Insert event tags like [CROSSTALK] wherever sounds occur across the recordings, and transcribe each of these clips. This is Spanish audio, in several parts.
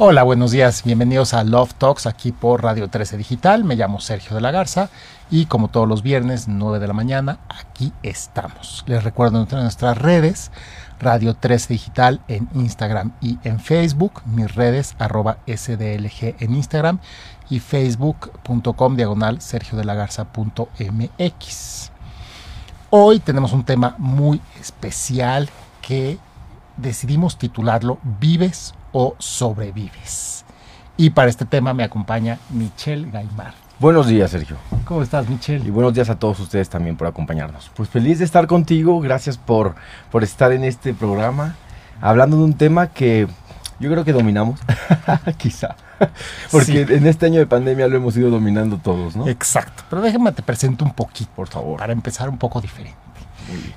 Hola, buenos días. Bienvenidos a Love Talks aquí por Radio 13 Digital. Me llamo Sergio de la Garza y como todos los viernes, 9 de la mañana, aquí estamos. Les recuerdo nuestras redes, Radio 13 Digital en Instagram y en Facebook. Mis redes, arroba SDLG en Instagram y facebook.com diagonal sergio de la Garza.mx. Hoy tenemos un tema muy especial que decidimos titularlo Vives o sobrevives. Y para este tema me acompaña Michelle Gaimar. Buenos días, Sergio. ¿Cómo estás, Michelle? Y buenos días a todos ustedes también por acompañarnos. Pues feliz de estar contigo, gracias por, por estar en este programa, hablando de un tema que yo creo que dominamos, [LAUGHS] quizá. Porque en este año de pandemia lo hemos ido dominando todos, ¿no? Exacto. Pero déjame te presento un poquito, por favor, para empezar un poco diferente.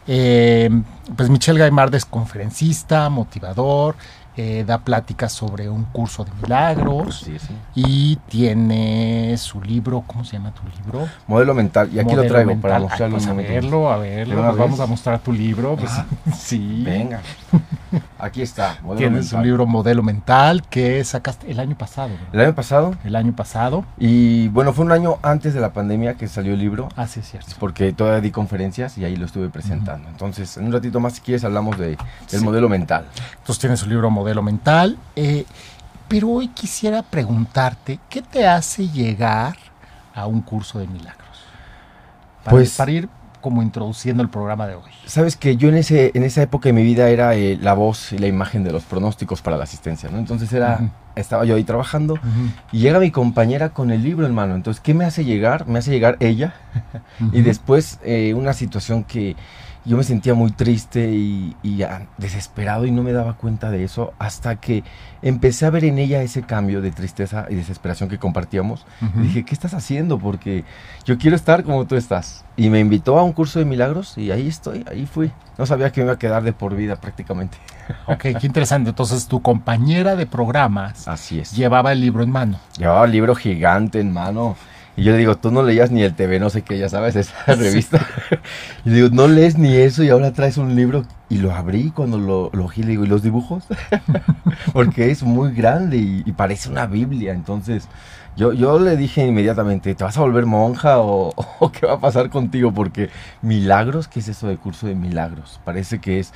Eh, pues Michelle Gaimard es conferencista, motivador, eh, da pláticas sobre un curso de milagros y tiene su libro, ¿cómo se llama tu libro? Modelo mental, y aquí lo traigo para mostrarlo. Pues a verlo, a verlo, vamos a mostrar tu libro. Pues, [LAUGHS] sí. Venga. Aquí está. Tienes un libro Modelo Mental que sacaste el año pasado. ¿El año pasado? El año pasado. Y bueno, fue un año antes de la pandemia que salió el libro. Ah, sí, es cierto. Porque todavía di conferencias y ahí lo estuve presentando. Entonces, en un ratito más, si quieres, hablamos de, del modelo mental. Entonces, tienes un libro Modelo Mental. Eh, pero hoy quisiera preguntarte, ¿qué te hace llegar a un curso de milagros? pues, para ir como introduciendo el programa de hoy. Sabes que yo en ese en esa época de mi vida era eh, la voz y la imagen de los pronósticos para la asistencia, ¿no? Entonces era estaba yo ahí trabajando y llega mi compañera con el libro en mano. Entonces, ¿qué me hace llegar? Me hace llegar ella [LAUGHS] y después eh, una situación que yo me sentía muy triste y, desesperado y no me daba cuenta de eso hasta que empecé a ver en ella ese cambio de tristeza y desesperación que compartíamos. y dije, ¿qué estás haciendo? Porque yo quiero estar como tú estás. Y me invitó a un curso de milagros y ahí estoy, ahí fui. No sabía que me iba a quedar de por vida prácticamente. [LAUGHS] Ok, qué interesante. Entonces tu compañera de programas Así es. llevaba el libro en mano. Llevaba el libro gigante en mano. Y yo le digo, tú no leías ni el TV, no sé qué, ya sabes, esa [LAUGHS] revista. y digo, no lees ni eso y ahora traes un libro. Y lo abrí cuando lo, lo le digo, ¿y los dibujos? [LAUGHS] Porque es muy grande y, parece una Biblia. Entonces, yo, yo le dije inmediatamente, ¿te vas a volver monja o, o, qué va a pasar contigo? Porque milagros, ¿qué es eso de curso de milagros? Parece que es,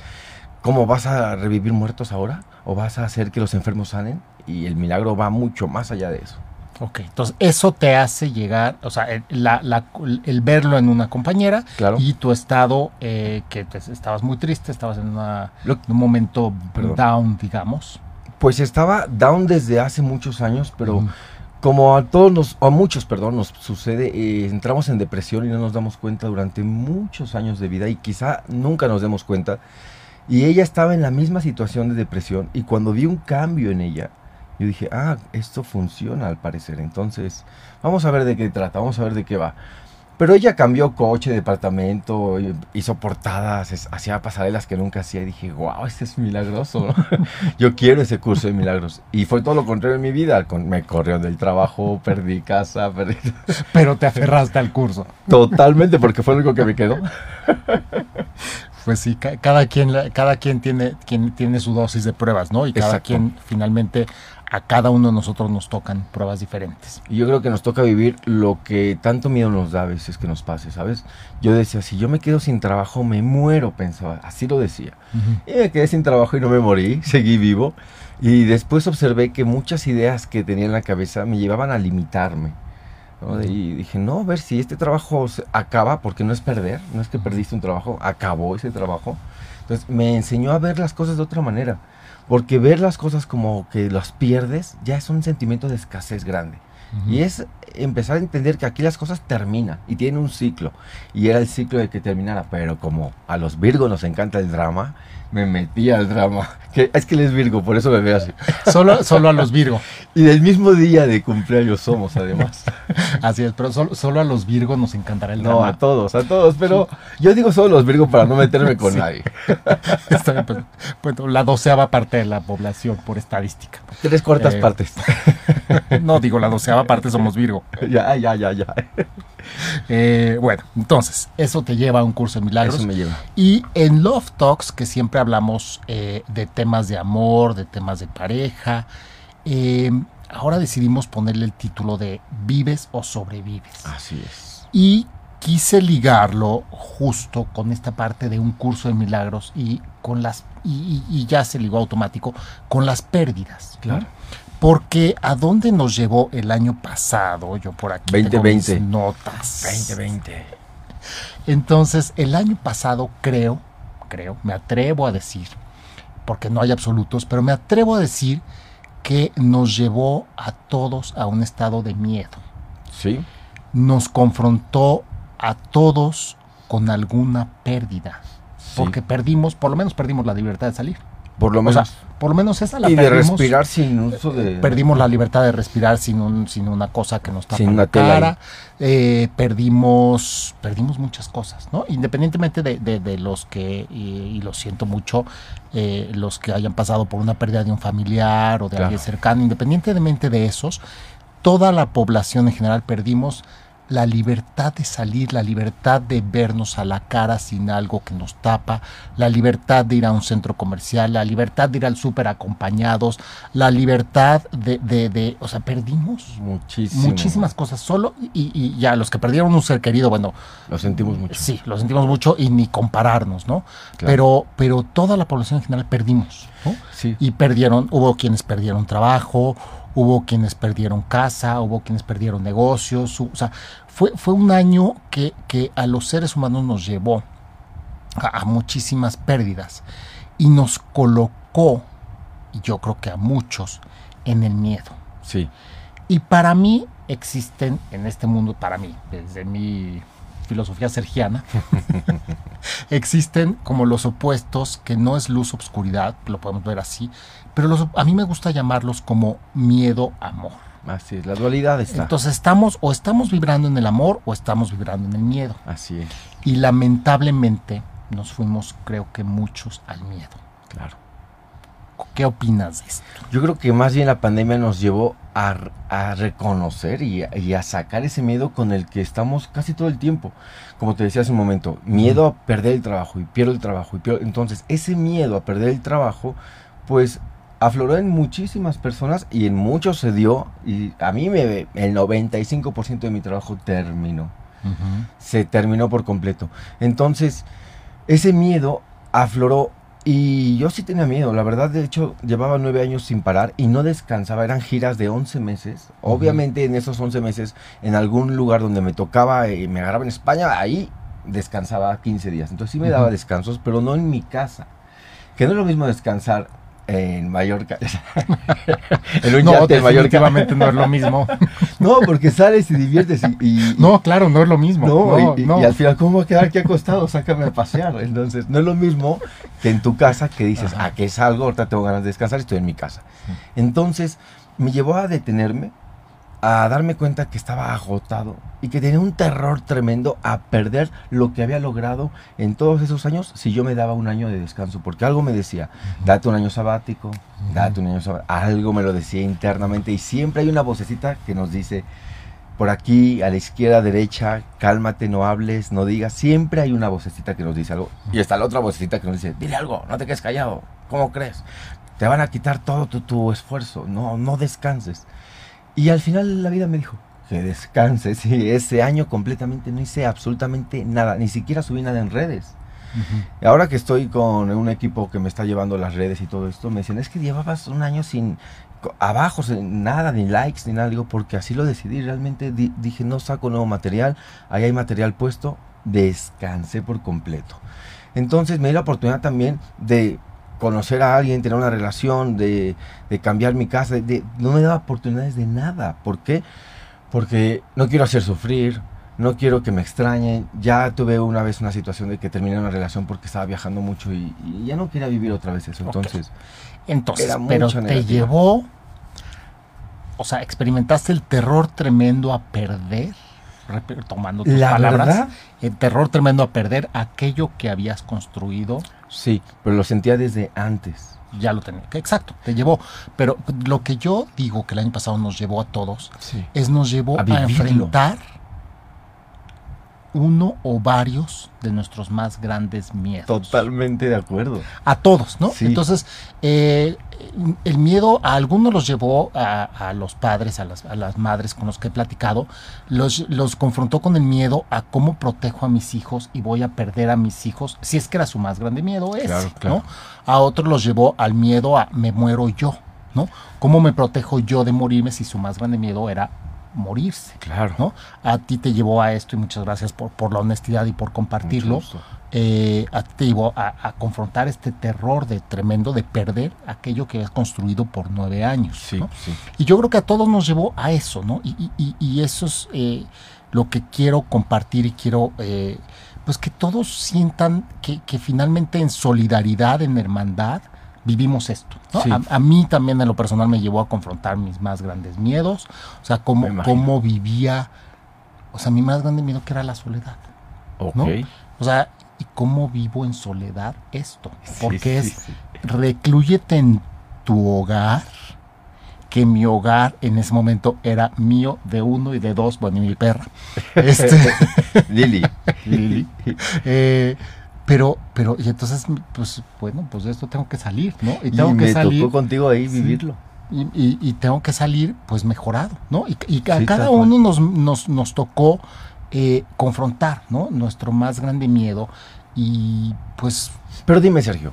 ¿cómo vas a revivir muertos ahora? ¿O vas a hacer que los enfermos sanen? Y el milagro va mucho más allá de eso. Ok, entonces eso te hace llegar, o sea, el, verlo en una compañera y tu estado, eh, que estabas muy triste, estabas en, un momento down, digamos. Pues estaba down desde hace muchos años, pero como a todos nos, a muchos, perdón, nos sucede, eh, entramos en depresión y no nos damos cuenta durante muchos años de vida y quizá nunca nos demos cuenta. Y ella estaba en la misma situación de depresión y cuando vi un cambio en ella, yo dije, ah, esto funciona al parecer. Entonces, vamos a ver de qué trata, vamos a ver de qué va. Pero ella cambió coche, departamento, hizo portadas, hacía pasarelas que nunca hacía. Y dije, wow, este es milagroso. [LAUGHS] Yo quiero ese curso de milagros. Y fue todo lo contrario en mi vida. Me corrió del trabajo, perdí casa, perdí... Pero te aferraste al curso. Totalmente, porque fue lo único que me quedó. [LAUGHS] Pues sí, cada quien, cada quien tiene, quien tiene su dosis de pruebas, ¿no? Y cada quien finalmente a cada uno de nosotros nos tocan pruebas diferentes. Y yo creo que nos toca vivir lo que tanto miedo nos da a veces que nos pase, ¿sabes? Yo decía, si yo me quedo sin trabajo, me muero, pensaba, así lo decía. Y me quedé sin trabajo y no me morí, [LAUGHS] seguí vivo. Y después observé que muchas ideas que tenía en la cabeza me llevaban a limitarme. Y dije, no, a ver si este trabajo acaba, porque no es perder, no es que perdiste un trabajo, acabó ese trabajo. Entonces me enseñó a ver las cosas de otra manera. Porque ver las cosas como que las pierdes ya es un sentimiento de escasez grande. Y es empezar a entender que aquí las cosas terminan y tienen un ciclo. Y era el ciclo de que terminara. Pero como a los Virgos nos encanta el drama, me metí al drama. [LAUGHS] Que, es que él es Virgo, por eso me veo así. [LAUGHS] Solo, solo a los Virgo. [LAUGHS] y del mismo día de cumpleaños somos, además. así es, pero solo, solo a los Virgos nos encantará el drama. No, a todos, a todos. Pero yo digo solo a los Virgos para no meterme con nadie. Está pues, pues, la doceava parte de la población por estadística. Tres cuartas eh, partes. no, digo, la doceava parte somos Virgo. [LAUGHS] Ya, ya, ya, ya. Eh, bueno, entonces, eso te lleva a un curso de milagros. Eso me lleva. Y en Love Talks, que siempre hablamos eh, de temas de amor, de temas de pareja, eh, ahora decidimos ponerle el título de Vives o sobrevives. Así es. Y quise ligarlo justo con esta parte de un curso de milagros y con las y, y- y ya se ligó automático con las pérdidas. ¿no? Porque a dónde nos llevó el año pasado, yo por aquí tengo 2020. mis notas. 2020. Entonces, el año pasado creo, creo, me atrevo a decir, porque no hay absolutos, pero me atrevo a decir que nos llevó a todos a un estado de miedo. Sí. Nos confrontó a todos con alguna pérdida. Sí. Porque perdimos, por lo menos perdimos la libertad de salir. Por lo O sea, menos. por lo menos esa la y de perdimos. respirar sin uso de. Perdimos la libertad de respirar sin, un, sin una cosa que nos tapa Sin la cara. Eh, perdimos, perdimos muchas cosas, ¿no? Independientemente de, de- de los que, y, y lo siento mucho, eh, los que hayan pasado por una pérdida de un familiar o de Claro. alguien cercano, independientemente de esos, toda la población en general perdimos la libertad de salir, la libertad de vernos a la cara sin algo que nos tapa, la libertad de ir a un centro comercial, la libertad de ir al súper acompañados, la libertad de, de, de- o sea, perdimos Muchísimo. muchísimas cosas solo y, y ya los que perdieron un ser querido, bueno, Lo sentimos mucho. sí, lo sentimos mucho y ni compararnos, ¿no? Claro. Pero, pero toda la población en general perdimos, ¿no? Sí. Y perdieron, hubo quienes perdieron trabajo, hubo quienes perdieron casa, hubo quienes perdieron negocios, o sea, fue, fue un año que, que a los seres humanos nos llevó a, a muchísimas pérdidas y nos colocó, y yo creo que a muchos, en el miedo. Sí. Y para mí existen en este mundo, para mí, desde mi filosofía sergiana, [LAUGHS] [LAUGHS] existen como los opuestos que no es luz obscuridad, lo podemos ver así, pero los- a mí me gusta llamarlos como miedo amor. Así es. La dualidad está. Entonces estamos o estamos vibrando en el amor o estamos vibrando en el miedo. Así es. Y lamentablemente nos fuimos, creo que muchos, al miedo. Claro. ¿Qué opinas de esto? Yo creo que más bien la pandemia nos llevó a, a reconocer y a, y a sacar ese miedo con el que estamos casi todo el tiempo. Como te decía hace un momento, miedo a perder el trabajo y pierdo el trabajo y pierdo. Entonces, ese miedo a perder el trabajo, pues afloró en muchísimas personas y en muchos se dio. Y a mí me, el 95% de mi trabajo terminó se terminó por completo. Entonces, ese miedo afloró y yo sí tenía miedo. La verdad, de hecho, llevaba nueve años sin parar y no descansaba. Eran giras de 11 meses. Obviamente, en esos 11 meses, en algún lugar donde me tocaba y me agarraba en España, ahí descansaba 15 días. Entonces sí me daba descansos, pero no en mi casa. Que no es lo mismo descansar en Mallorca. [LAUGHS] en un No, en Mallorca. no es lo mismo. [LAUGHS] No, porque sales y diviertes y- y, No, claro, no es lo mismo. no, No, y, y- no. y al final, ¿cómo voy a quedar aquí acostado? Sácame a pasear. Entonces, no es lo mismo que en tu casa que dices, Ajá. ah, que es algo, ahorita tengo ganas de descansar y estoy en mi casa. Entonces, me llevó a detenerme, a darme cuenta que estaba agotado y que tenía un terror tremendo a perder lo que había logrado en todos esos años si yo me daba un año de descanso. Porque algo me decía, date un año sabático, date un año sabático. Algo me lo decía internamente y siempre hay una vocecita que nos dice, por aquí, a la izquierda, derecha, cálmate, no hables, no digas. Siempre hay una vocecita que nos dice algo. Y está la otra vocecita que nos dice, dile algo, no te quedes callado. ¿Cómo crees? Te van a quitar todo tu, tu esfuerzo. No, no descanses. Y al final la vida me dijo, que descanses. Y ese año completamente no hice absolutamente nada. Ni siquiera subí nada en redes. Ahora que estoy con un equipo que me está llevando las redes y todo esto, me dicen, es que llevabas un año sin abajo, sin nada, ni likes, ni nada. Digo, porque así lo decidí. Realmente di- dije, no saco nuevo material, ahí hay material puesto, descansé por completo. Entonces me di la oportunidad también de conocer a alguien, tener una relación, de, de cambiar mi casa. de- no me daba oportunidades de nada. ¿Por qué? Porque no quiero hacer sufrir, no quiero que me extrañen. Ya tuve una vez una situación de que terminé una relación porque estaba viajando mucho y, y ya no quería vivir otra vez eso. Entonces, Entonces, Era pero te negativa. llevó, o sea, experimentaste el terror tremendo a perder, tomando tus La palabras, verdad- el terror tremendo a perder aquello que habías construido, sí, pero lo sentía desde antes. ya lo tenía. Exacto, te llevó. Pero lo que yo digo que el año pasado nos llevó a todos, Sí. es nos llevó A enfrentar uno o varios de nuestros más grandes miedos. Totalmente de acuerdo. A todos, ¿no? Sí. Entonces, eh, el miedo a algunos los llevó a, a los padres, a las, a las, madres con los que he platicado, los, los confrontó con el miedo a cómo protejo a mis hijos y voy a perder a mis hijos, si es que era su más grande miedo ese, Claro, claro. ¿no? A otros los llevó al miedo a me muero yo, ¿no? ¿Cómo me protejo yo de morirme si su más grande miedo era morirse? Claro. ¿no? A ti te llevó a esto y muchas gracias por, por la honestidad y por compartirlo. Eh, a ti te llevó a, a confrontar este terror de tremendo de perder aquello que has construido por nueve años. Sí, ¿no? sí. Y yo creo que a todos nos llevó a eso, ¿no? Y, y- y- y eso es eh, lo que quiero compartir y quiero, eh, pues que todos sientan que, que finalmente en solidaridad, en hermandad, vivimos esto. ¿no? Sí. A, a mí también en lo personal me llevó a confrontar mis más grandes miedos, o sea, cómo, cómo vivía, o sea, mi más grande miedo que era la soledad. Ok. ¿no? O sea, ¿y cómo vivo en soledad esto? Porque sí, es reclúyete en tu hogar, que mi hogar en ese momento era mío de uno y de dos, bueno, y mi perra. [LAUGHS] Este, Lili. [LAUGHS] Lili. eh, pero, pero, y entonces, pues, bueno, pues de esto tengo que salir, ¿no? Y Y tengo me que salir. tocó contigo ahí Sí. vivirlo. Y, y- y tengo que salir pues mejorado, ¿no? Y, y a Sí, cada uno nos, nos, nos tocó eh, confrontar, ¿no? Nuestro más grande miedo y pues Pero dime, Sergio,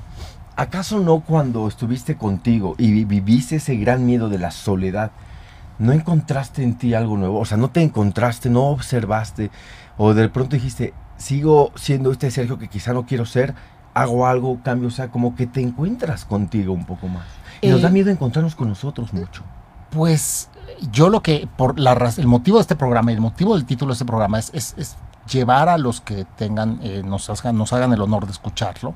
¿acaso no cuando estuviste contigo y vi- viviste ese gran miedo de la soledad, no encontraste en ti algo nuevo? O sea, no te encontraste, no observaste, o de pronto dijiste, sigo siendo este Sergio que quizá no quiero ser, hago algo, cambio, o sea, como que te encuentras contigo un poco más. Y nos Eh, da miedo encontrarnos con nosotros mucho. Pues yo lo que, por la el motivo de este programa el motivo del título de este programa es, es- es llevar a los que tengan, eh, nos, hagan, nos hagan el honor de escucharlo,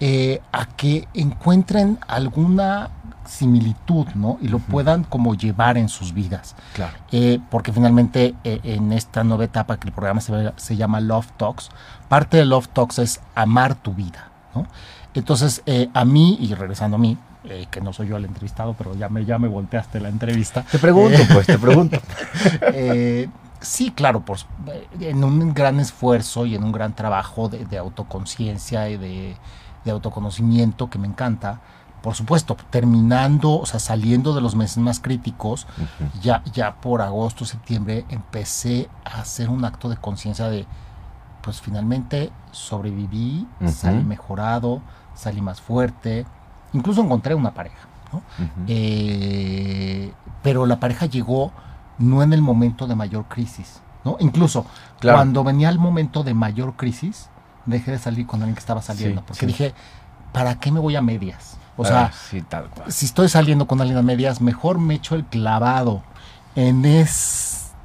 eh, a que encuentren alguna similitud, ¿no? Y lo puedan como llevar en sus vidas. Claro. Eh, porque finalmente eh, en esta nueva etapa que el programa se, se llama Love Talks, parte de Love Talks es amar tu vida, ¿no? Entonces, a mí, y regresando a mí, eh, que no soy yo el entrevistado, pero ya me, ya me volteaste la entrevista. Te pregunto, Eh, pues, te [LAUGHS] pregunto. eh, sí, claro, pues, eh, en un gran esfuerzo y en un gran trabajo de, de autoconciencia y de, de autoconocimiento que me encanta. Por supuesto, terminando, o sea, saliendo de los meses más críticos, ya, ya por agosto, septiembre, empecé a hacer un acto de conciencia de, pues finalmente sobreviví, salí mejorado, salí más fuerte, incluso encontré una pareja, ¿no? Eh, pero la pareja llegó no en el momento de mayor crisis, ¿no? Incluso Claro. cuando venía el momento de mayor crisis, dejé de salir con alguien que estaba saliendo, Sí, porque sí. dije, ¿para qué me voy a medias? O Ah, sea, sí, tal cual. si estoy saliendo con alguien a medias, mejor me echo el clavado en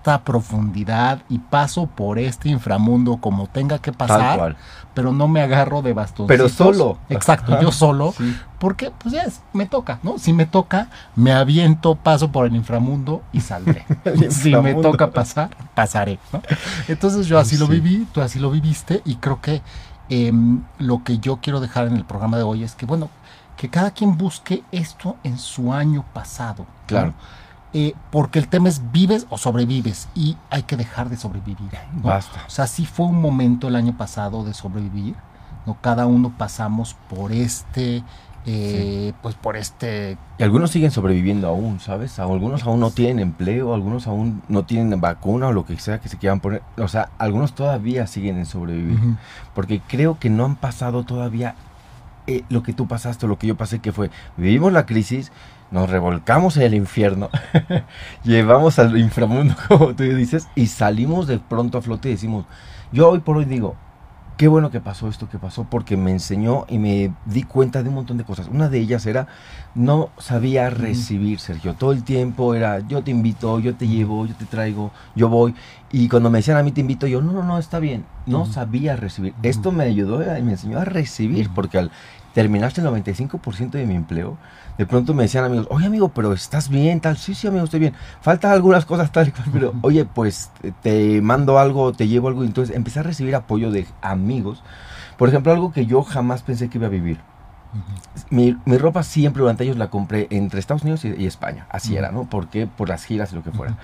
esta profundidad y paso por este inframundo como tenga que pasar, pero no me agarro de bastoncitos. Pero solo. Exacto, Ajá. yo solo, Sí. porque pues ya es- me toca, ¿no? Si me toca, me aviento, paso por el inframundo y saldré. [LAUGHS] Si me toca pasar, pasaré, ¿no? Entonces yo así lo viví, tú así lo viviste y creo que em, lo que yo quiero dejar en el programa de hoy es que, bueno, que cada quien busque esto en su año pasado. ¿no? Eh, porque el tema es vives o sobrevives y hay que dejar de sobrevivir. ¿no? Basta. O sea, sí fue un momento el año pasado de sobrevivir. ¿no? Cada uno pasamos por este, eh, pues por este Y algunos siguen sobreviviendo aún, ¿sabes? Algunos aún no tienen empleo, algunos aún no tienen vacuna o lo que sea que se quieran poner. O sea, algunos todavía siguen en sobrevivir. Ujú. Porque creo que no han pasado todavía eh, lo que tú pasaste o lo que yo pasé, que fue, vivimos la crisis, nos revolcamos en el infierno, [LAUGHS] llevamos al inframundo, [LAUGHS] como tú dices, y salimos de pronto a flote y decimos, yo hoy por hoy digo, qué bueno que pasó esto que pasó, porque me enseñó y me di cuenta de un montón de cosas. Una de ellas era, no sabía recibir, Sergio. Todo el tiempo era, yo te invito, yo te llevo, yo te traigo, yo voy. Y cuando me decían a mí te invito, yo, no, no, no, está bien. No sabía recibir. Esto me ayudó y me enseñó a recibir, Ujú. porque al terminaste el 95% de mi empleo, de pronto me decían amigos, oye amigo, pero estás bien, tal, sí, sí amigo, estoy bien, faltan algunas cosas tal y cual, pero oye, pues te- te mando algo, te llevo algo, entonces empecé a recibir apoyo de amigos, por ejemplo, algo que yo jamás pensé que iba a vivir, mi, mi ropa siempre durante ellos la compré entre Estados Unidos y, y España. Así era, ¿no? Porque por las giras y lo que fuera.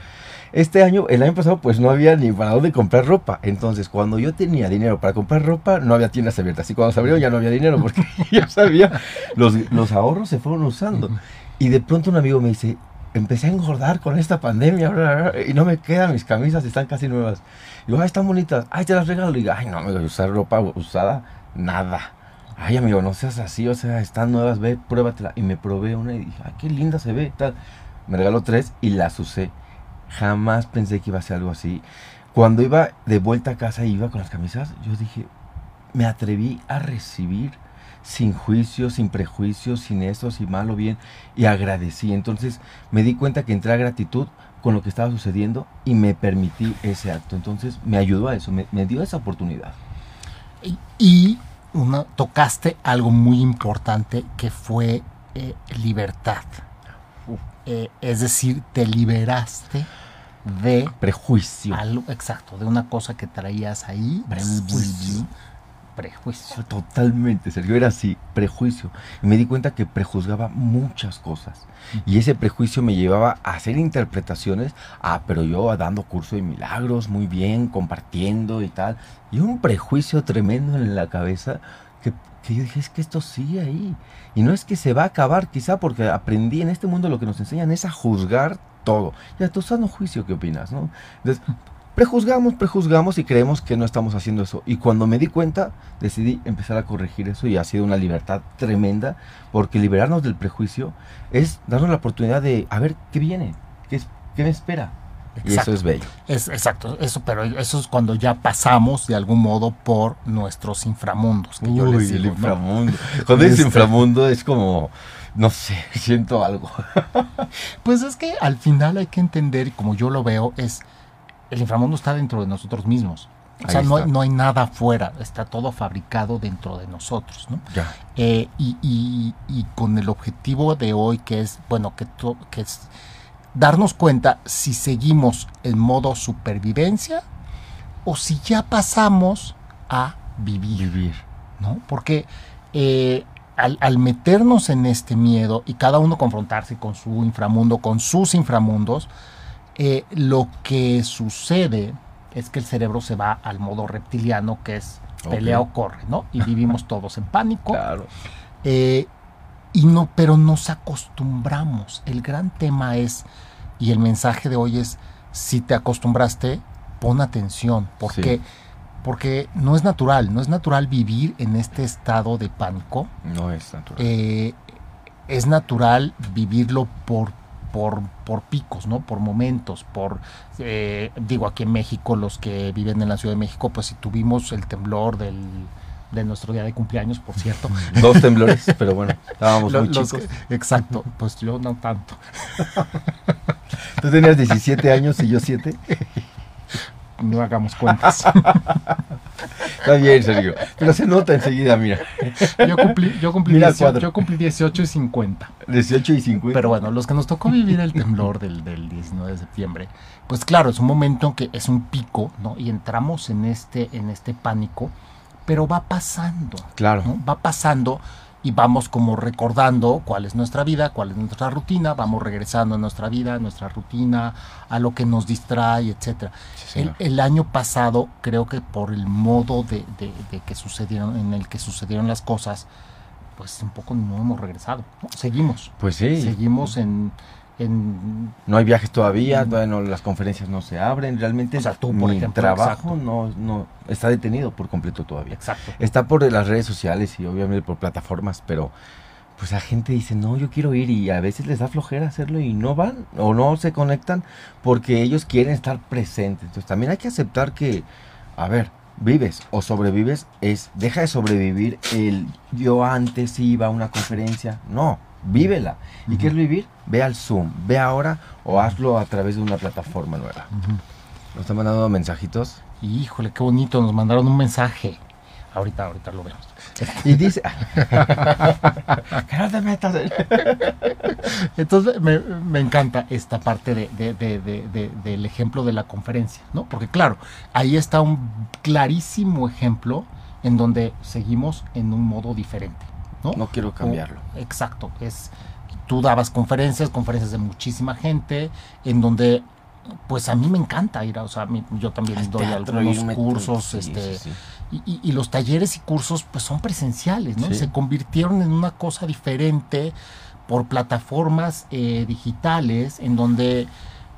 Este año, el año pasado, pues no había ni para dónde comprar ropa. Entonces, cuando yo tenía dinero para comprar ropa, no había tiendas abiertas. Y cuando se abrieron ya no había dinero porque [LAUGHS] ya sabía, los, los ahorros se fueron usando. Y de pronto un amigo me dice, empecé a engordar con esta pandemia bla, bla, bla, y no me quedan mis camisas, están casi nuevas. Y digo, ay, están bonitas, ay, te las regalo. Y digo, ay, no, me voy a usar ropa usada, nada. Ay, amigo, no seas así, o sea, están nuevas, ve, pruébatela. Y me probé una y dije, ay, qué linda se ve, tal. Me regaló tres y las usé. Jamás pensé que iba a ser algo así. Cuando iba de vuelta a casa y iba con las camisas, yo dije, me atreví a recibir sin juicios, sin prejuicios, sin eso, si mal o bien, y agradecí. Entonces me di cuenta que entré a gratitud con lo que estaba sucediendo y me permití ese acto. Entonces me ayudó a eso, me, dio esa oportunidad. Y, y una, tocaste algo muy importante que fue eh, libertad. Eh, es decir, te liberaste de Prejuicio. algo, exacto, de una cosa que traías ahí. Prejuicio. Prejuicio. Totalmente, Sergio, era así, prejuicio. Y me di cuenta que prejuzgaba muchas cosas. Y ese prejuicio me llevaba a hacer interpretaciones, ah, pero yo dando curso de milagros, muy bien, compartiendo y tal. Y un prejuicio tremendo en la cabeza que, que yo dije, es que esto sigue ahí. Y no es que se va a acabar, quizá porque aprendí en este mundo lo que nos enseñan es a juzgar todo. Y a tu sano juicio, ¿qué opinas? No? Entonces, prejuzgamos, prejuzgamos y creemos que no estamos haciendo eso. Y cuando me di cuenta, decidí empezar a corregir eso y ha sido una libertad tremenda, porque liberarnos del prejuicio es darnos la oportunidad de, a ver, ¿qué viene? ¿Qué, qué me espera? Y eso es bello. Es, exacto, eso, pero eso es cuando ya pasamos de algún modo por nuestros inframundos. Que yo les Uy, digo, el ¿no? inframundo. Cuando dices Este- inframundo es como, no sé, [LAUGHS] siento algo. [LAUGHS] Pues es que al final hay que entender, y como yo lo veo, es el inframundo está dentro de nosotros mismos. O sea, no hay, no hay nada afuera, está todo fabricado dentro de nosotros, ¿no? Ya. Eh, y, y- y con el objetivo de hoy, que es, bueno, que, to- que es darnos cuenta si seguimos en modo supervivencia o si ya pasamos a vivir. Vivir. ¿no? Porque eh, al, al meternos en este miedo y cada uno confrontarse con su inframundo, con sus inframundos, eh, lo que sucede es que el cerebro se va al modo reptiliano, que es pelea o corre, ¿no? Y vivimos [LAUGHS] todos en pánico. Claro. Eh, y no, pero nos acostumbramos. El gran tema es, y el mensaje de hoy es, si te acostumbraste, pon atención, porque, Sí. porque no es natural, no es natural vivir en este estado de pánico. No es natural. Eh, es natural vivirlo por, por, por picos, ¿no? Por momentos, por, eh, digo, aquí en México, los que viven en la Ciudad de México, pues si tuvimos el temblor del, de nuestro día de cumpleaños, por cierto, [LAUGHS] Dos temblores, pero bueno, estábamos muy chicos. exacto, pues yo no tanto. [LAUGHS] Tú tenías 17 años y yo 7. [LAUGHS] No hagamos cuentas. Está bien, Sergio. Pero se nota enseguida, mira. Yo cumplí, yo cumplí, Mira el 18, cuadro. yo cumplí 18 y 50. 18 y 50. Pero bueno, los que nos tocó vivir el temblor del, del 19 de septiembre, pues claro, es un momento en que es un pico, ¿no? Y entramos en este, en este pánico, pero va pasando. Claro. ¿no? Va pasando y vamos como recordando cuál es nuestra vida, cuál es nuestra rutina, vamos regresando a nuestra vida, a nuestra rutina, a lo que nos distrae, etcétera. Sí, El, año pasado, creo que por el modo de, de- de que sucedieron, en el que sucedieron las cosas, pues un poco no hemos regresado. ¿no? Seguimos, Pues sí. seguimos en, en No hay viajes todavía, todavía no, las conferencias no se abren. Realmente O sea, tú, por mi ejemplo, trabajo no, no está detenido por completo todavía. exacto. Está por las redes sociales y obviamente por plataformas, pero pues la gente dice, no, yo quiero ir y a veces les da flojera hacerlo y no van o no se conectan porque ellos quieren estar presentes. Entonces también hay que aceptar que, a ver, vives o sobrevives, es, deja de sobrevivir el yo antes iba a una conferencia, no, vívela. ¿Y qué es vivir? Ve al Zoom, ve ahora o hazlo a través de una plataforma nueva. Nos están mandando mensajitos. Híjole, qué bonito, nos mandaron un mensaje. Ahorita, ahorita lo vemos. [LAUGHS] Y dice, [LAUGHS] que no te metas. en-". Entonces me, me encanta esta parte de- del ejemplo de la conferencia, ¿no? Porque claro, ahí está un clarísimo ejemplo en donde seguimos en un modo diferente. ¿No? No quiero cambiarlo. O- exacto, es tú dabas conferencias, conferencias de muchísima gente, en donde pues a mí me encanta ir a, o sea, mí- yo también Al doy teatro, algunos cursos, sí, este, sí, sí. y, los talleres y cursos pues son presenciales, ¿no? Se convirtieron en una cosa diferente por plataformas eh, digitales en donde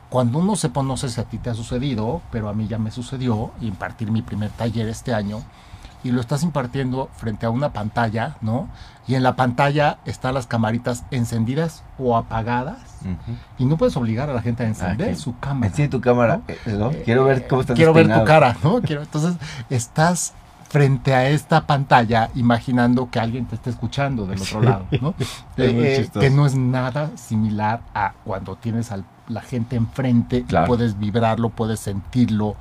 cuando uno se pone, no sé si a ti te ha sucedido, pero a mí ya me sucedió impartir mi primer taller este año y lo estás impartiendo frente a una pantalla, ¿no? Y en la pantalla están las camaritas encendidas o apagadas y no puedes obligar a la gente a encender su cámara. Enciende tu cámara, ¿no? eh, ¿no? Eh, Quiero ver cómo estás Quiero ver tu cara, ¿no? Quiero, entonces, estás frente a esta pantalla imaginando que alguien te está escuchando del otro Sí. lado, ¿no? [LAUGHS] Eh, que no es nada similar a cuando tienes a la gente enfrente, y Claro. puedes vibrarlo, puedes sentirlo.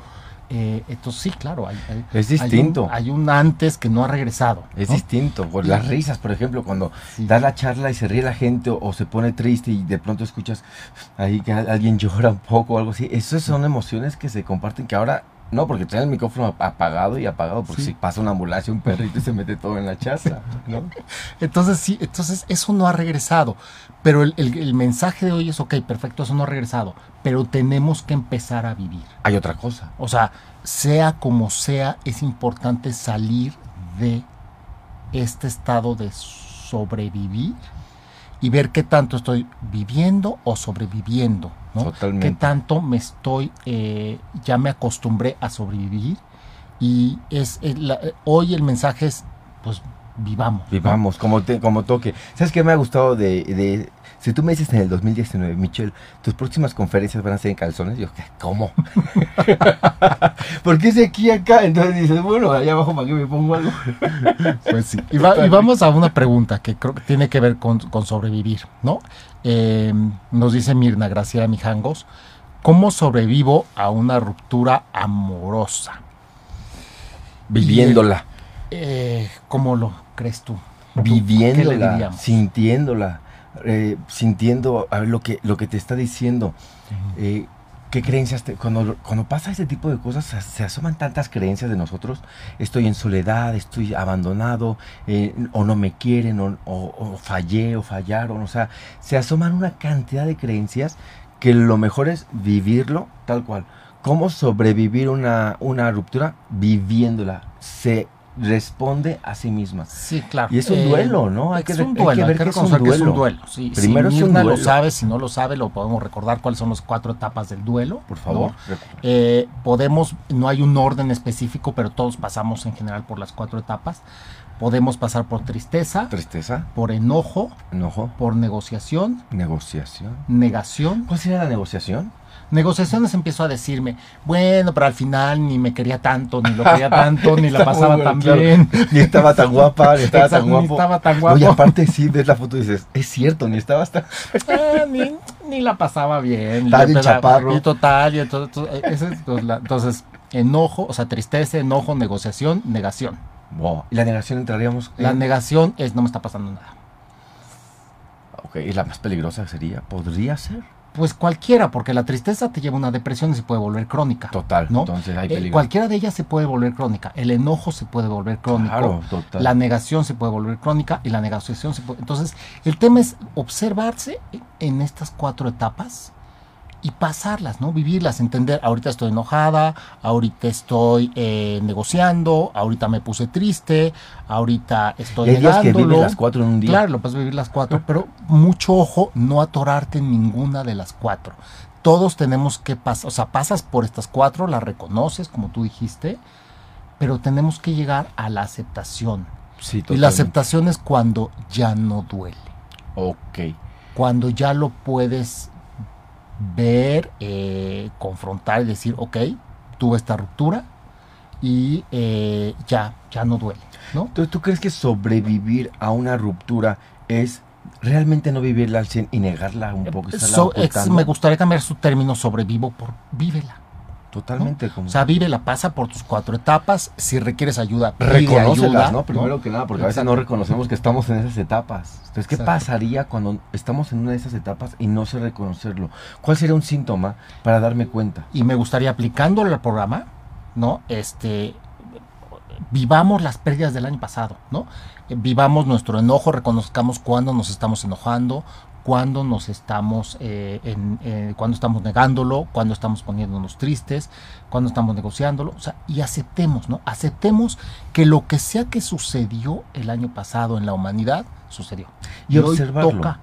Eh, entonces, sí, claro, hay, hay- Es hay distinto. un, hay un antes que no ha regresado. Es ¿no? distinto. Por las risas, por ejemplo, cuando Sí. da la charla y se ríe la gente o, o se pone triste y de pronto escuchas ahí que al- alguien [LAUGHS] llora un poco o algo así. Esas son emociones que se comparten que ahora no, porque traen el micrófono ap- apagado y apagado porque Sí. si pasa una ambulancia, un perrito y se mete todo en la chaza, ¿no? Entonces sí, entonces eso no ha regresado. Pero el, el- el mensaje de hoy es, ok, perfecto, eso no ha regresado. Pero tenemos que empezar a vivir. Hay otra cosa. O sea, sea como sea, es importante salir de este estado de sobrevivir y ver qué tanto estoy viviendo o sobreviviendo, ¿no? Totalmente. Qué tanto me estoy, eh, ya me acostumbré a sobrevivir y es la- eh, hoy el mensaje es, pues vivamos. ¿no? Vivamos, como, te, como toque. ¿Sabes qué me ha gustado de, de- Si tú me dices en el 2019, Michelle, tus próximas conferencias van a ser en calzones, yo. ¿cómo? [LAUGHS] ¿Por qué es de aquí acá? Entonces dices, bueno, allá abajo, ¿para qué me pongo algo? Pues sí. Y, va- y vamos a una pregunta que creo que tiene que ver con, con sobrevivir, ¿no? Eh, nos dice Mirna Graciela Mijangos, ¿cómo sobrevivo a una ruptura amorosa? Viviéndola. Eh, ¿Cómo lo crees tú? ¿Qué le viviéndola, sintiéndola, eh, sintiendo a ver, lo que, lo que te está diciendo. Eh, ¿Qué creencias? te- cuando, cuando pasa ese tipo de cosas, se, se asoman tantas creencias de nosotros. Estoy en soledad, estoy abandonado, eh, o no me quieren, o, o- o fallé, o fallaron. O sea, se asoman una cantidad de creencias que lo mejor es vivirlo tal cual. ¿Cómo sobrevivir una, una ruptura? Viviéndola. Se responde a sí misma. Sí, claro. Y es un Eh, duelo, ¿no? Hay que es re- un hay que duelo, hay ver que que es un reconocer que es un duelo. duelo. Sí, Primero si es un Mirna lo duelo. sabe, si no lo sabe, lo podemos recordar cuáles son las cuatro etapas del duelo. Por ¿no? favor. Eh, podemos, no hay un orden específico, pero todos pasamos en general por las cuatro etapas. Podemos pasar por tristeza, Tristeza, por enojo, enojo, por negociación, negociación. negación. ¿Cuál sería la negociación? Negociaciones empiezo a decirme, bueno, pero al final ni me quería tanto, ni lo quería [LAUGHS] tanto, ni la pasaba bueno, tan claro. bien. Ni estaba tan [LAUGHS] guapa, ni estaba Exacto, tan ni guapo. estaba tan Oye, guapo. aparte sí, ves la foto y dices, es cierto, ni estabas tan... [LAUGHS] Ah, ni, ni la pasaba bien. Está Y chaparro. Y total, y entonces, entonces, ese es, pues, entonces, enojo, o sea, tristeza, enojo, negociación, negación. Wow. ¿Y la negación entraríamos? en- La negación es no me está pasando nada. Ok, ¿y la más peligrosa sería? ¿Podría ser? Pues cualquiera, porque la tristeza te lleva a una depresión y se puede volver crónica. Total, ¿no? entonces hay Eh, peligro. cualquiera de ellas se puede volver crónica. El enojo se puede volver crónico. Claro, total. La negación se puede volver crónica y la negociación se puede. Entonces, el tema es observarse en estas cuatro etapas y pasarlas, ¿no? Vivirlas, entender. Ahorita estoy enojada, ahorita estoy eh, negociando, ahorita me puse triste, ahorita estoy Y hay días que negándolo. las cuatro en un día. Claro, lo puedes vivir las cuatro, pero mucho ojo, no atorarte en ninguna de las cuatro. Todos tenemos que pasar, o sea, pasas por estas cuatro, las reconoces, como tú dijiste, pero tenemos que llegar a la aceptación. Sí, Y la totalmente. aceptación es cuando ya no duele, Ok. cuando ya lo puedes ver, eh, confrontar y decir, ok, tuve esta ruptura y eh, ya, ya no duele, ¿no? ¿Tú, tú crees que sobrevivir a una ruptura es realmente no vivirla al 100 y negarla un poco? So- ex- me gustaría cambiar su término sobrevivo por vívela. Totalmente. Como... O sea, vívela, pasa por tus cuatro etapas. Si requieres ayuda, pide ayuda. ¿no? Primero que nada, porque a veces no reconocemos que estamos en esas etapas. Entonces, ¿qué Exacto. pasaría cuando estamos en una de esas etapas y no sé reconocerlo? ¿Cuál sería un síntoma para darme cuenta? Y me gustaría aplicándolo al programa, ¿no? Este, vivamos las pérdidas del año pasado, ¿no? Vivamos nuestro enojo, reconozcamos cuándo nos estamos enojando, cuándo nos estamos, eh, en, eh, cuando estamos negándolo, cuándo estamos poniéndonos tristes, cuándo estamos negociándolo, o sea, y aceptemos, ¿no? Aceptemos que lo que sea que sucedió el año pasado en la humanidad, sucedió. Y, observarlo. toca,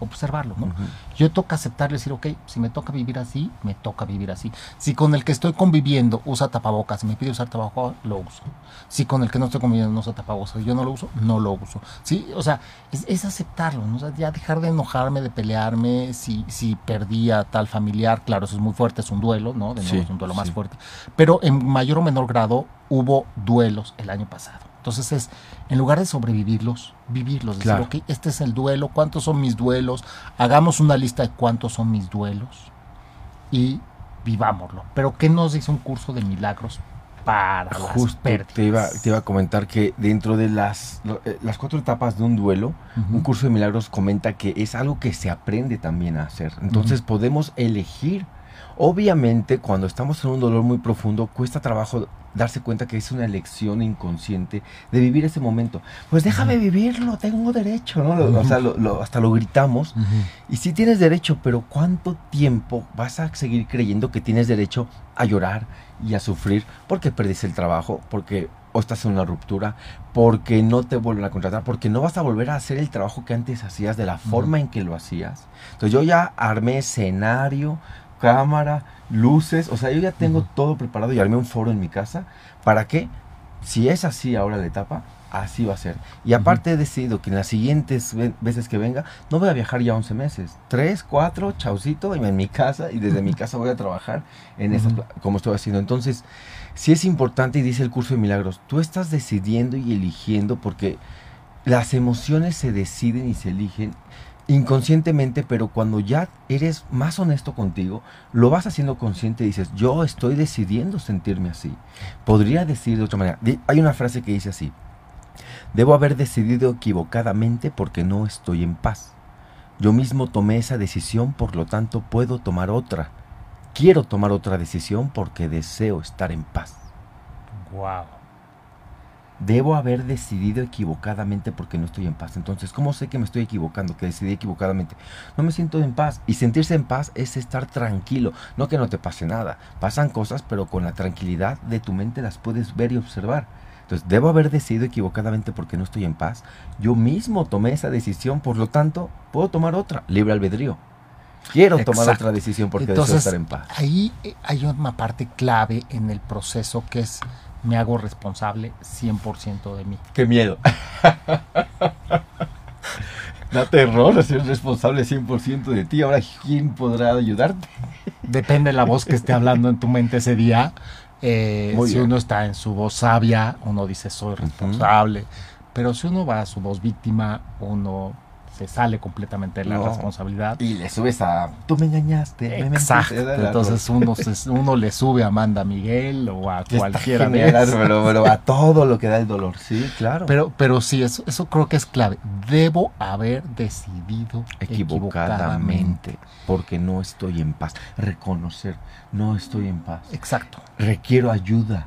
observarlo, ¿no? Yo toca aceptar y decir, ok, si me toca vivir así, me toca vivir así. Si con el que estoy conviviendo usa tapabocas, y me pide usar tapabocas, lo uso. Si con el que no estoy conviviendo no usa tapabocas, yo no lo uso, no lo uso. Sí, o sea, es, aceptarlo, ¿no? O sea, ya dejar de enojarme, de pelearme, si, si perdí a tal familiar, claro, eso es muy fuerte, es un duelo, ¿no? De nuevo es un duelo más fuerte. Pero en mayor o menor grado hubo duelos el año pasado. Entonces es, en lugar de sobrevivirlos, vivirlos. Decir, ok, este es el duelo, ¿cuántos son mis duelos? Hagamos una lista de cuántos son mis duelos y vivámoslo. Pero ¿qué nos dice un curso de milagros para Justo te iba, te iba a comentar que dentro de las, eh, las cuatro etapas de un duelo, un curso de milagros comenta que es algo que se aprende también a hacer. Entonces podemos elegir Obviamente, cuando estamos en un dolor muy profundo, cuesta trabajo darse cuenta que es una elección inconsciente de vivir ese momento. Pues déjame vivirlo, tengo derecho, ¿no? O sea, hasta lo gritamos. Y sí tienes derecho, pero ¿cuánto tiempo vas a seguir creyendo que tienes derecho a llorar y a sufrir porque perdiste el trabajo, porque o estás en una ruptura, porque no te vuelven a contratar, porque no vas a volver a hacer el trabajo que antes hacías de la forma en que lo hacías. Entonces yo ya armé escenario, cámara, luces, o sea, yo ya tengo todo preparado y armé un foro en mi casa. ¿Para qué? Si es así ahora la etapa, así va a ser. Y aparte he decidido que en las siguientes veces que venga, no voy a viajar ya 11 meses. Tres, cuatro, chaucito, en mi casa y desde mi casa voy a trabajar en esa, como estoy haciendo. Entonces, si es importante y dice el curso de milagros, tú estás decidiendo y eligiendo porque las emociones se deciden y se eligen inconscientemente, pero cuando ya eres más honesto contigo, lo vas haciendo consciente y dices, yo estoy decidiendo sentirme así. Podría decir de otra manera, hay una frase que dice así, debo haber decidido equivocadamente porque no estoy en paz. Yo mismo tomé esa decisión, por lo tanto puedo tomar otra. Quiero tomar otra decisión porque deseo estar en paz. Wow debo haber decidido equivocadamente porque no estoy en paz. Entonces, ¿cómo sé que me estoy equivocando, que decidí equivocadamente? No me siento en paz. Y sentirse en paz es estar tranquilo, no que no te pase nada. Pasan cosas, pero con la tranquilidad de tu mente las puedes ver y observar. Entonces, debo haber decidido equivocadamente porque no estoy en paz. Yo mismo tomé esa decisión, por lo tanto, puedo tomar otra, libre albedrío. Quiero tomar otra decisión porque deseo estar en paz. Ahí eh, hay una parte clave en el proceso que es me hago responsable 100% de mí. Qué miedo. [LAUGHS] da terror ser responsable 100% de ti. Ahora, ¿quién podrá ayudarte? Depende de la voz que esté hablando en tu mente ese día. Eh, si uno está en su voz sabia, uno dice soy responsable. Pero si uno va a su voz víctima, uno se sale completamente de la responsabilidad. Y le subes a, tú me engañaste. Exacto. Entonces uno, uno le sube a Amanda Miguel o a cualquiera de pero, a [LAUGHS] todo lo que da el dolor, sí, claro. Pero, pero sí, eso, eso creo que es clave. Debo haber decidido equivocadamente, porque no estoy en paz. Reconocer, no estoy en paz. Exacto. Requiero ayuda.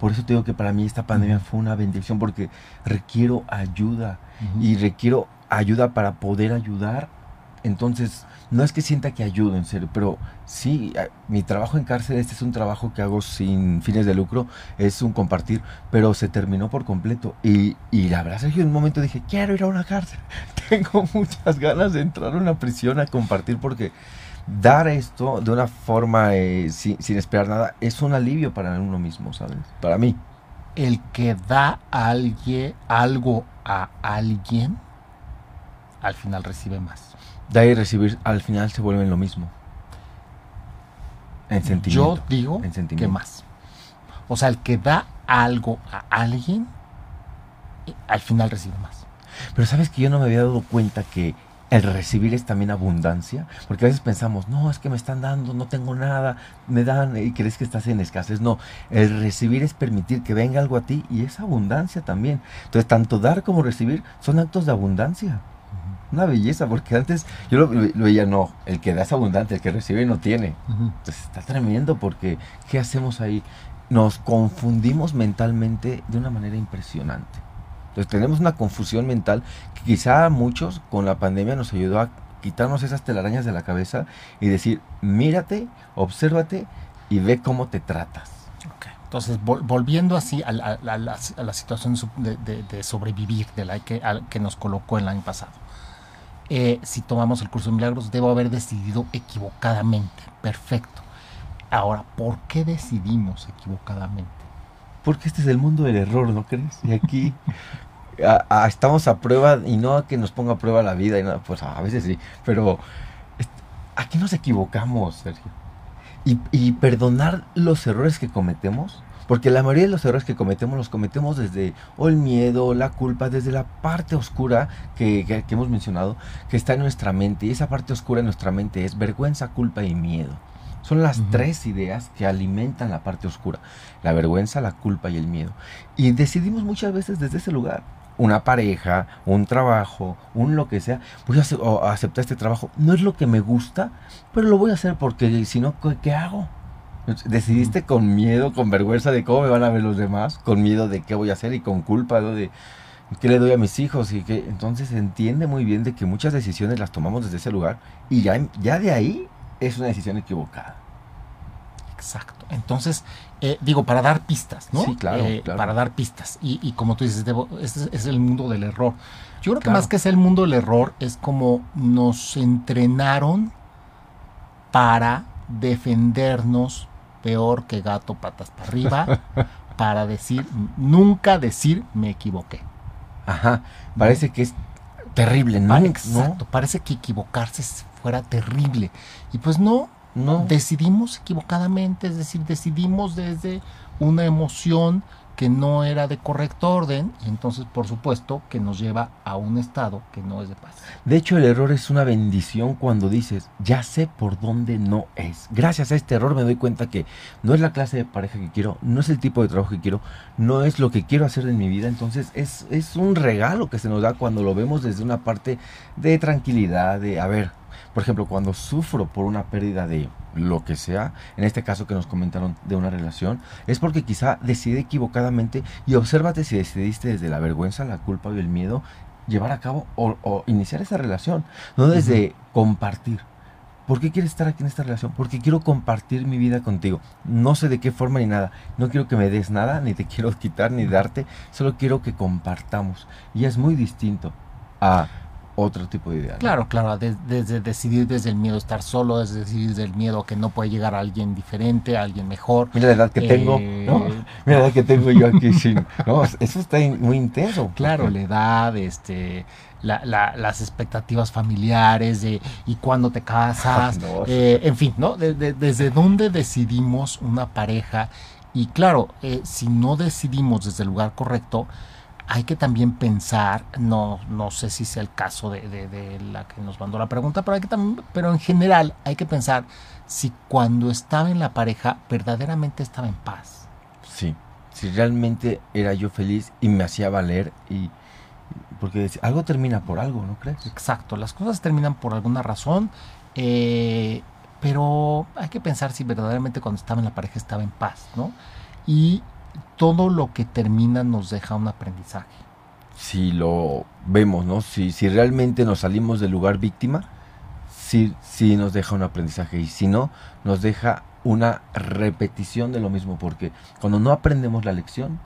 Por eso te digo que para mí esta pandemia fue una bendición porque requiero ayuda y requiero ayuda para poder ayudar. Entonces, no es que sienta que ayudo en serio, pero sí, mi trabajo en cárcel, este es un trabajo que hago sin fines de lucro, es un compartir, pero se terminó por completo. Y, y la verdad, Sergio, en un momento dije, quiero ir a una cárcel. [LAUGHS] Tengo muchas ganas de entrar a una prisión a compartir porque dar esto de una forma eh, sin, sin, esperar nada es un alivio para uno mismo, ¿sabes? Para mí. El que da alguien, algo a alguien al final recibe más. Dar y recibir al final se vuelven lo mismo. En sentimiento. Yo digo que más. O sea, el que da algo a alguien, al final recibe más. Pero sabes que yo no me había dado cuenta que el recibir es también abundancia, porque a veces pensamos, no, es que me están dando, no tengo nada, me dan y crees que estás en escasez. No, el recibir es permitir que venga algo a ti y es abundancia también. Entonces, tanto dar como recibir son actos de abundancia una belleza, porque antes yo lo, veía, no, el que da es abundante, el que recibe no tiene. Entonces está tremendo porque ¿qué hacemos ahí? nos confundimos mentalmente de una manera impresionante. Entonces tenemos una confusión mental que quizá a muchos con la pandemia nos ayudó a quitarnos esas telarañas de la cabeza y decir, mírate, obsérvate y ve cómo te tratas. Entonces, volviendo así a la, situación de, sobrevivir de la que, que nos colocó el año pasado. Eh, si tomamos el curso de milagros, debo haber decidido equivocadamente. Perfecto. Ahora, ¿por qué decidimos equivocadamente? Porque este es el mundo del error, ¿no crees? Y aquí estamos a prueba, y no a que nos ponga a prueba la vida, y nada, pues a veces sí, pero aquí nos equivocamos, Sergio. Y, perdonar los errores que cometemos, porque la mayoría de los errores que cometemos los cometemos desde o el miedo, la culpa, desde la parte oscura que, que, hemos mencionado, que está en nuestra mente. Y esa parte oscura en nuestra mente es vergüenza, culpa y miedo. Son las tres ideas que alimentan la parte oscura. La vergüenza, la culpa y el miedo. Y decidimos muchas veces desde ese lugar. Una pareja, un trabajo, un lo que sea. Voy a aceptar este trabajo. No es lo que me gusta, pero lo voy a hacer porque si no, ¿qué hago? Decidiste con miedo, con vergüenza de cómo me van a ver los demás, con miedo de qué voy a hacer y con culpa de qué le doy a mis hijos y que entonces se entiende muy bien de que muchas decisiones las tomamos desde ese lugar y ya, ya de ahí es una decisión equivocada. Exacto. Entonces, eh, digo, para dar pistas, ¿no? Sí, claro. Eh, para dar pistas. Y, como tú dices, debo, es el mundo del error. Yo creo que más que es el mundo del error, es como nos entrenaron para defendernos peor que gato patas para arriba, [LAUGHS] para decir, nunca decir me equivoqué. Ajá, parece que es terrible, ¿no? Exacto, parece que equivocarse fuera terrible. Y pues no, no. Decidimos equivocadamente, es decir, decidimos desde una emoción que no era de correcto orden y entonces por supuesto que nos lleva a un estado que no es de paz. De hecho el error es una bendición cuando dices, ya sé por dónde no es. Gracias a este error me doy cuenta que no es la clase de pareja que quiero, no es el tipo de trabajo que quiero, no es lo que quiero hacer en mi vida. Entonces es, es un regalo que se nos da cuando lo vemos desde una parte de tranquilidad, de, a ver, por ejemplo, cuando sufro por una pérdida de lo que sea, en este caso que nos comentaron de una relación, es porque quizá decidí equivocadamente y obsérvate si decidiste desde la vergüenza, la culpa y el miedo llevar a cabo o, iniciar esa relación, no desde compartir. ¿Por qué quieres estar aquí en esta relación? Porque quiero compartir mi vida contigo. No sé de qué forma ni nada. No quiero que me des nada, ni te [LAUGHS] quiero quitar, ni darte. Solo quiero que compartamos. Y es muy distinto a otro tipo de idea. Claro, claro, desde decidir desde el miedo estar solo, desde decidir desde el miedo que no puede llegar a alguien diferente, a alguien mejor. Mira la edad que tengo, ¿no? Eh, Mira la edad que tengo yo aquí, No, eso está muy intenso. Claro, la edad, este, las expectativas familiares de y cuándo te casas, [LAUGHS] eh, en fin, ¿no? desde dónde decidimos una pareja y claro, eh, si no decidimos desde el lugar correcto, hay que también pensar, no, no sé si sea el caso de, la que nos mandó la pregunta, pero, hay que también, pero en general hay que pensar si cuando estaba en la pareja verdaderamente estaba en paz. Sí, si realmente era yo feliz y me hacía valer y porque algo termina por algo, ¿no crees? Exacto, las cosas terminan por alguna razón, eh, pero hay que pensar si verdaderamente cuando estaba en la pareja estaba en paz, ¿no? Y todo lo que termina nos deja un aprendizaje. Si lo vemos, ¿no? Si, si realmente nos salimos del lugar víctima, sí, sí nos deja un aprendizaje. Y si no, nos deja una repetición de lo mismo. Porque cuando no aprendemos la lección,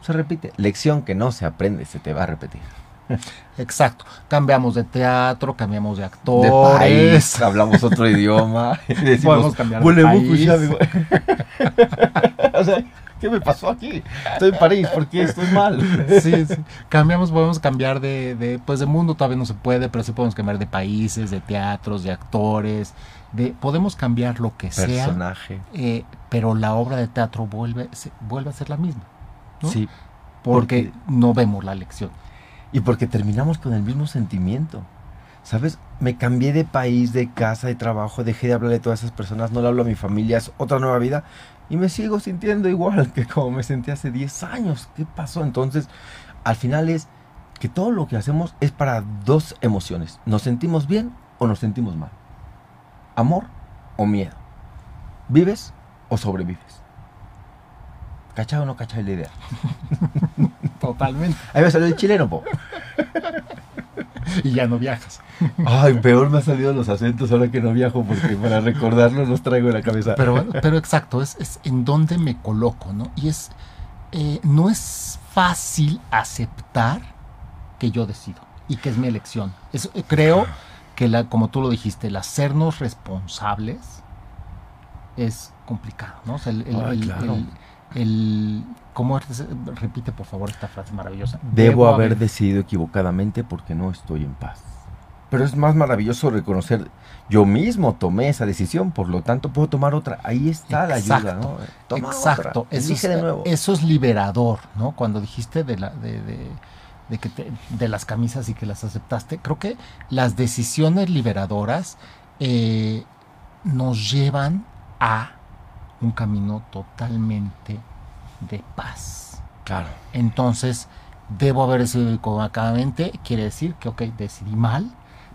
se repite. Lección que no se aprende, se te va a repetir. [LAUGHS] Exacto. Cambiamos de teatro, cambiamos de actores. hablamos otro [LAUGHS] idioma. Podemos cambiar de país. [LAUGHS] o sea, ¿qué me pasó aquí? Estoy en París, ¿por qué estoy mal? [LAUGHS] sí, sí. Cambiamos, podemos cambiar de, de, pues de mundo, todavía no se puede, pero sí podemos cambiar de países, de teatros, de actores, de, podemos cambiar lo que sea. Personaje. Eh, pero la obra de teatro vuelve, vuelve a ser la misma. Sí. Porque, no vemos la lección. Y porque terminamos con el mismo sentimiento. ¿Sabes? Me cambié de país, de casa, de trabajo, dejé de hablar de todas esas personas, no le hablo a mi familia, es otra nueva vida, y me sigo sintiendo igual que como me sentí hace 10 años. ¿Qué pasó? Entonces, al final es que todo lo que hacemos es para dos emociones. ¿Nos sentimos bien o nos sentimos mal? Amor o miedo. ¿Vives o sobrevives? ¿Cachado o no cachado la idea? [LAUGHS] Totalmente. Ahí me salió el chileno, po. [LAUGHS] [LAUGHS] Y ya no viajas. Ay, peor me han salido los acentos ahora que no viajo porque para recordarlo los traigo en la cabeza. Pero, pero exacto, es, es en dónde me coloco, ¿no? Y es, eh, no es fácil aceptar que yo decido y que es mi elección. Es, eh, creo que, la, como tú lo dijiste, el hacernos responsables es complicado, ¿no? O sea, el, el- Ay, el- claro. el- el- ¿Cómo es? repite por favor esta frase maravillosa? Debo haber decidido equivocadamente porque no estoy en paz. Pero es más maravilloso reconocer, yo mismo tomé esa decisión, por lo tanto puedo tomar otra. Ahí está la ayuda, Exacto, ¿no? Toma Exacto, otra, eso es, de nuevo. eso es liberador, ¿no? Cuando dijiste de, la, de, de- de que te- de las camisas y que las aceptaste, creo que las decisiones liberadoras eh, nos llevan a un camino totalmente de paz. Claro. Entonces, debo haber decidido equivocadamente, quiere decir que, ok, decidí mal,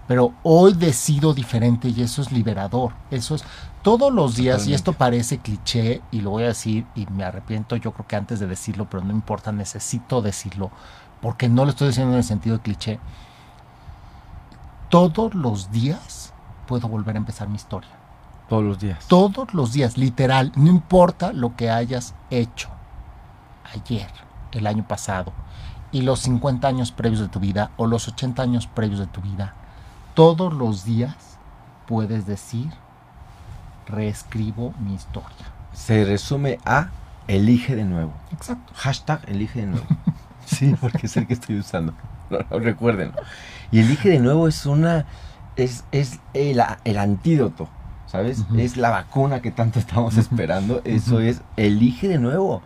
pero hoy decido diferente y eso es liberador. Eso es todos los días, y esto parece cliché, y lo voy a decir, y me arrepiento yo creo que antes de decirlo, pero no importa, necesito decirlo, porque no lo estoy diciendo en el sentido de cliché. Todos los días puedo volver a empezar mi historia. Todos los días. Todos los días, literal, no importa lo que hayas hecho ayer, el año pasado, y los 50 años previos de tu vida o los 80 años previos de tu vida, todos los días puedes decir, reescribo mi historia. Se resume a elige de nuevo. Exacto. Hashtag elige de nuevo. [LAUGHS] sí, porque es el que estoy usando. No, no, recuérdenlo. Y elige de nuevo es una. Es, es el, el antídoto. ¿Sabes? Es la vacuna que tanto estamos esperando. Eso es elige de nuevo.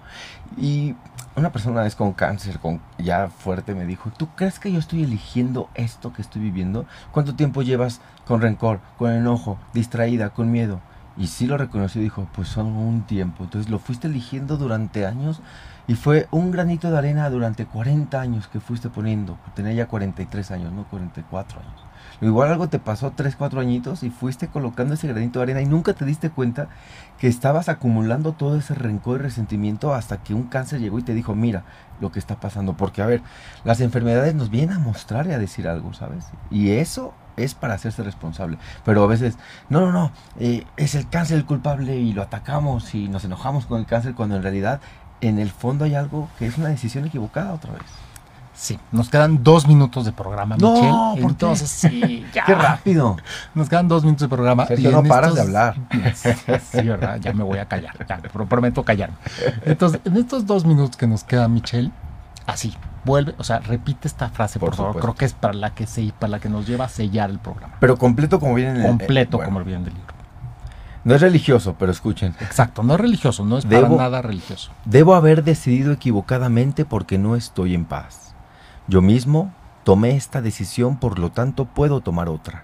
Y una persona una vez con cáncer, con ya fuerte, me dijo: ¿Tú crees que yo estoy eligiendo esto que estoy viviendo? ¿Cuánto tiempo llevas con rencor, con enojo, distraída, con miedo? Y sí lo reconoció y dijo, pues son un tiempo. Entonces lo fuiste eligiendo durante años y fue un granito de arena durante 40 años que fuiste poniendo. Tenía ya 43 años, no 44 años. Igual algo te pasó 3, 4 añitos y fuiste colocando ese granito de arena y nunca te diste cuenta que estabas acumulando todo ese rencor y resentimiento hasta que un cáncer llegó y te dijo, mira lo que está pasando. Porque, a ver, las enfermedades nos vienen a mostrar y a decir algo, ¿sabes? Y eso es para hacerse responsable. Pero a veces, no, no, no, eh, es el cáncer el culpable y lo atacamos y nos enojamos con el cáncer cuando en realidad en el fondo hay algo que es una decisión equivocada otra vez. Sí, nos quedan dos minutos de programa, No, Michelle. ¿por? Entonces, sí, [LAUGHS] ya. ¡Qué rápido! Nos quedan dos minutos de programa. Sergio, y no paras de hablar. [LAUGHS] Sí, ¿verdad? Ya me voy a callar. Ya, prometo callarme. Entonces, en estos dos minutos que nos queda, Michelle, así, vuelve, o sea, repite esta frase, por, Por favor. Creo que es para la que se, para la que nos lleva a sellar el programa. Pero completo como viene en el... Completo, eh, bueno, como el bien del libro. No es religioso, pero escuchen. Exacto, no es religioso, no es Debo- para nada religioso. Debo haber decidido equivocadamente porque no estoy en paz. Yo mismo tomé esta decisión, por lo tanto puedo tomar otra.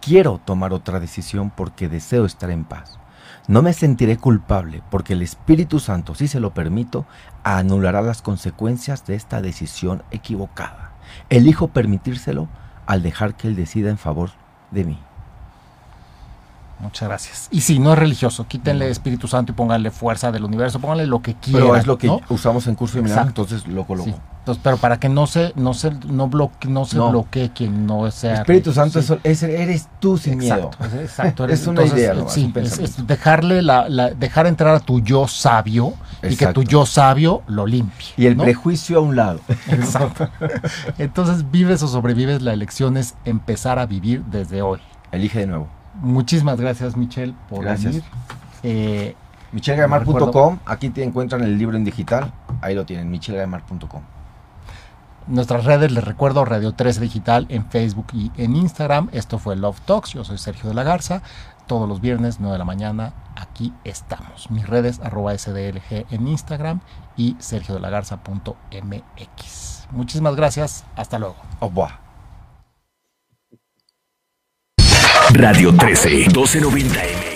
Quiero tomar otra decisión porque deseo estar en paz. No me sentiré culpable porque el Espíritu Santo, si se lo permito, anulará las consecuencias de esta decisión equivocada. Elijo permitírselo al dejar que Él decida en favor de mí. Muchas gracias. Y sí, no es religioso. Quítenle No. Espíritu Santo y pónganle fuerza del universo, pónganle lo que quieran. Pero es lo que ¿no? usamos en curso de milagro, entonces lo coloco. Sí. Entonces, pero para que no se, no se, no bloque, no se No. bloquee quien no sea. Espíritu Santo sí. es, es- eres tú sin miedo. Exacto, es- exacto. [LAUGHS] Es una idea, eh, nomás, sí, un es- es dejarle la, la- dejar entrar a tu yo sabio y que tu yo sabio lo limpie. Y el ¿no? prejuicio a un lado. Exacto. [LAUGHS] Entonces, vives o sobrevives, la elección es empezar a vivir desde hoy. Elige de nuevo. Muchísimas gracias, Michelle, por Gracias. venir. Eh, michelgamar.com, aquí te encuentran el libro en digital, ahí lo tienen, michelgamar.com. nuestras redes, les recuerdo, Radio 13 Digital en Facebook y en Instagram. Esto fue Love Talks. Yo soy Sergio de la Garza. Todos los viernes, 9 de la mañana, aquí estamos. Mis redes, arroba SDLG en Instagram y sergiodelagarza.mx. Muchísimas gracias. Hasta luego. Au revoir. Radio 13, 1290 M.